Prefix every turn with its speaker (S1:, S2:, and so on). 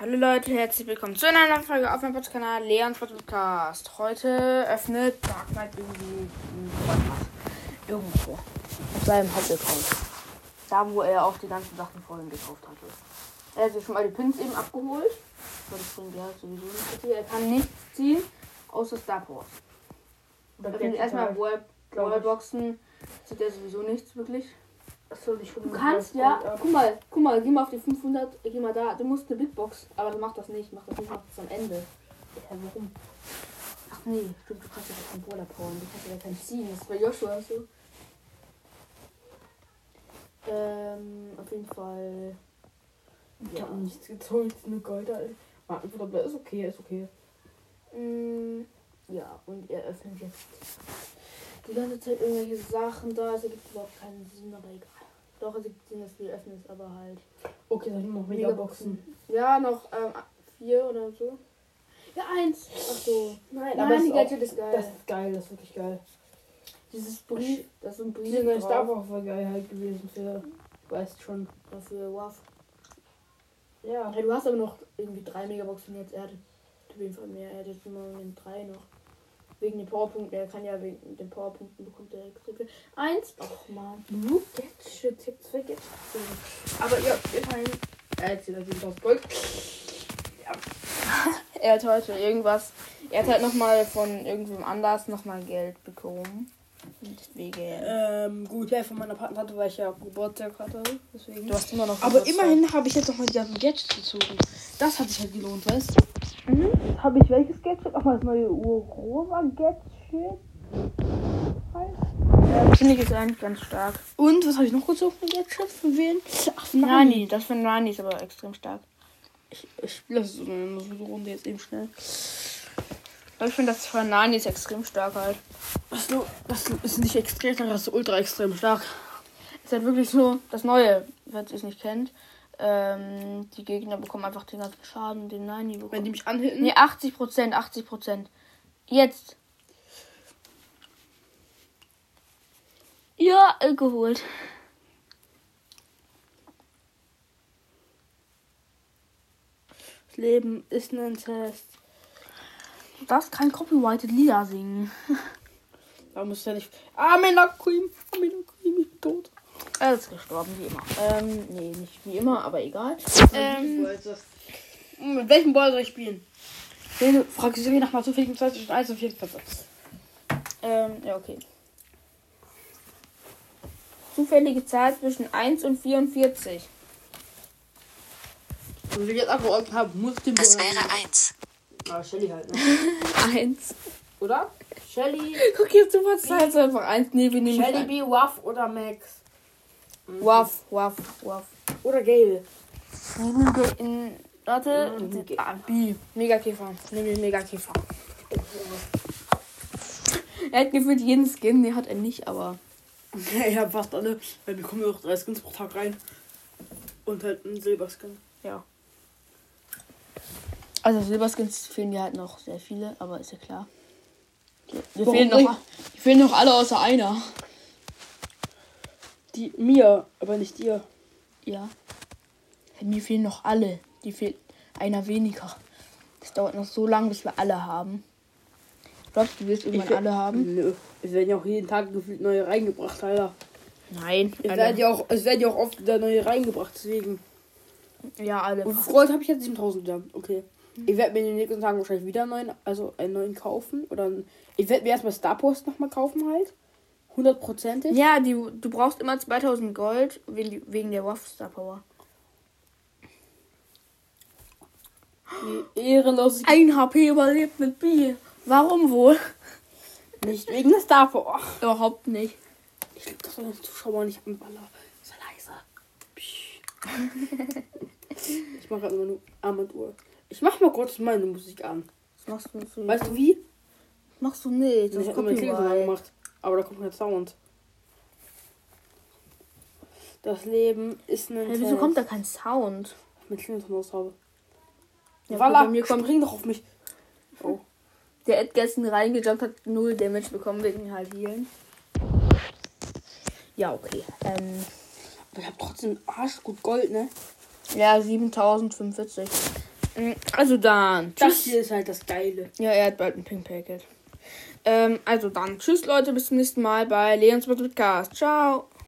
S1: Hallo Leute, herzlich willkommen zu einer neuen Folge auf meinem Podcast-Kanal Leons Podcast. Heute öffnet Dark Knight irgendwie irgendwo auf seinem Hauptaccount. Da, wo er auch die ganzen Sachen vorhin gekauft hatte. Er hat sich schon mal die Pins eben abgeholt. Das bringt er halt sowieso nicht. Er kann nichts ziehen, außer Star Wars. Öffnet erstmal Wallboxen. Zieht er sowieso nichts wirklich.
S2: Achso, nicht
S1: Du kannst ja, guck mal, guck mal, geh mal auf die 500, geh mal da. Du musst eine Big Box, aber du machst das nicht, mach das nicht, mach das am Ende. Ja, warum? Ach nee, stimmt, du kannst ja keinen Brawler powern, du kannst ja keinen ziehen, das ist bei Joshua so. Ähm, auf jeden Fall.
S2: Ich hab nichts gezogen, ist eine Gold. Aber ist okay, ist okay.
S1: Mm, ja, und er öffnet jetzt die ganze Zeit irgendwelche Sachen da. Es ergibt überhaupt keinen Sinn, aber egal. Doch, es ergibt Sinn, dass wir öffnen es, aber halt.
S2: Okay, dann noch Megaboxen.
S1: Ja, noch ähm, vier oder so. Ja, eins. Ach so.
S2: Nein,
S1: Nein,
S2: aber
S1: die
S2: ist,
S1: Gadget ist geil.
S2: das ist geil, das ist wirklich geil.
S1: Dieses Brief, das ist ein Brief
S2: Diese neue. Star Wars war geil halt gewesen für, weißt schon.
S1: Dafür WAF.
S2: Ja.
S1: Ja, du hast aber noch irgendwie drei Megaboxen jetzt. Er hat auf jeden Fall mehr. Er hat jetzt im Moment drei noch. Wegen den Powerpunkten. Er kann ja wegen den Powerpunkten bekommt er extra viel. Eins. Ach man.
S2: Ich hab zwei Gadgets. Aber ja, immerhin. Er hat 7000 Gold.
S1: Er hat heute irgendwas. Er hat halt nochmal von irgendwem anders nochmal Geld bekommen. Deswegen.
S2: Ähm, gut, ja, von meiner Partnerin, weil ich ja Geburtstag hatte. Deswegen.
S1: Du hast immer noch.
S2: Aber
S1: Geburtstag.
S2: immerhin habe ich jetzt noch mal die ganzen Gadgets gezogen. Das hat sich halt gelohnt, weißt du? Mhm. Habe ich welches Gadget? Auch mal das neue Urova Gadget.
S1: Ja, Finde ich jetzt eigentlich ganz stark.
S2: Und was habe ich noch gezogen für Gadgets? Von wen? Ach, von
S1: Nani. Das für Nani ist aber extrem stark.
S2: Ich, ich spiele das so eine, so eine Runde jetzt eben schnell.
S1: Aber ich finde das von Nani ist extrem stark halt.
S2: Das, das ist nicht extrem stark, das ist ultra extrem stark.
S1: Ist halt wirklich so das Neue, wenn ihr es nicht kennt. Ähm, die Gegner bekommen einfach den ganzen Schaden, den Nani bekommt.
S2: Wenn die mich anhitten.
S1: Nee, 80 Prozent, 80 Prozent. Jetzt. Ja, äh, geholt.
S2: Das Leben ist ein Test.
S1: Darfst kein copyrighted Lieder singen.
S2: Da muss ja nicht. Amina Queen, Amina Queen, ich bin tot.
S1: Er ist gestorben, wie immer. Ähm, nee, nicht wie immer, aber egal. Ähm,
S2: Mit welchem Ball soll ich spielen? Rede, frag sie nach mal zufällig Zeit zwischen 1 und 4 Plätze.
S1: ähm, ja, okay. Zufällige Zahl zwischen 1 und 44.
S2: Und wenn ich jetzt abgeordnet habe, muss den
S3: Das
S2: Ball-
S3: wäre eins.
S2: Ah, Shelly halt, ne?
S1: 1.
S2: Oder? Shelly,
S1: Guck jetzt, du verzeihst einfach 1. Nee, wir nehmen
S2: Shelly B, Waff oder Max.
S1: Ein. Waff, Waff, Waff.
S2: Oder Gale.
S1: In. Warte.
S2: Mhm,
S1: Ah, B. Megakäfer. Wir Megakäfer. Er hat gefühlt jeden Skin, den hat er nicht, aber.
S2: Ja, ich hab fast alle, weil wir kommen ja auch drei Skins pro Tag rein. Und halt ein Silberskin.
S1: Ja. Also Silberskins fehlen mir halt noch sehr viele, aber ist ja klar. Die, fehlen, noch, die fehlen noch alle außer einer.
S2: Die mir, aber nicht dir.
S1: Ja. Mir fehlen noch alle. Die fehlt einer weniger. Das dauert noch so lange, bis wir alle haben. Glaubst du, wirst irgendwann
S2: will-
S1: alle haben?
S2: Nö. Es werden ja auch jeden Tag gefühlt neue reingebracht, Alter.
S1: Nein.
S2: Es
S1: Alle.
S2: werden ja auch, es werden ja auch oft wieder neue reingebracht, deswegen.
S1: Ja, alle.
S2: Und Freund habe ich jetzt 7000 wieder. Okay. Ich werde mir in den nächsten Tagen wahrscheinlich wieder einen neuen, also einen neuen kaufen. Oder einen, ich werde mir erstmal Star Post nochmal kaufen halt. Hundertprozentig.
S1: Ja, die, du brauchst immer 2000 Gold wegen, der Waff Star Power.
S2: Wie ehrenlos.
S1: Ein HP überlebt mit B. Warum wohl?
S2: Nicht wegen der Star Power.
S1: Überhaupt nicht.
S2: Ich glaube, das soll den Zuschauer nicht anballern. Sei leise. Psch. ich mache immer nur Armbanduhr. Ich mach mal kurz meine Musik an.
S1: Das machst du nicht.
S2: Weißt du wie?
S1: machst du nicht. Das
S2: ich
S1: ist
S2: habe
S1: Copyright.
S2: angemacht. Aber da kommt kein Sound. Das Leben ist ein
S1: Hey, wieso kommt da kein Sound?
S2: mit Klingelton habe.
S1: Ja,
S2: Ja,
S1: bei mir kommt
S2: spring doch auf mich. Oh.
S1: der Ed gestern reingejumpt hat, null Damage bekommen wegen halt Healen. Ja, okay. Ähm,
S2: Aber ich habe trotzdem arschgut Gold, ne?
S1: ja, 7045. Mm, Also dann.
S2: Das
S1: Tschüss.
S2: hier ist halt das Geile.
S1: Ja, er hat bald ein Pink Packet. Ähm, also dann. Tschüss, Leute. Bis zum nächsten Mal bei Leons Podcast. Ciao.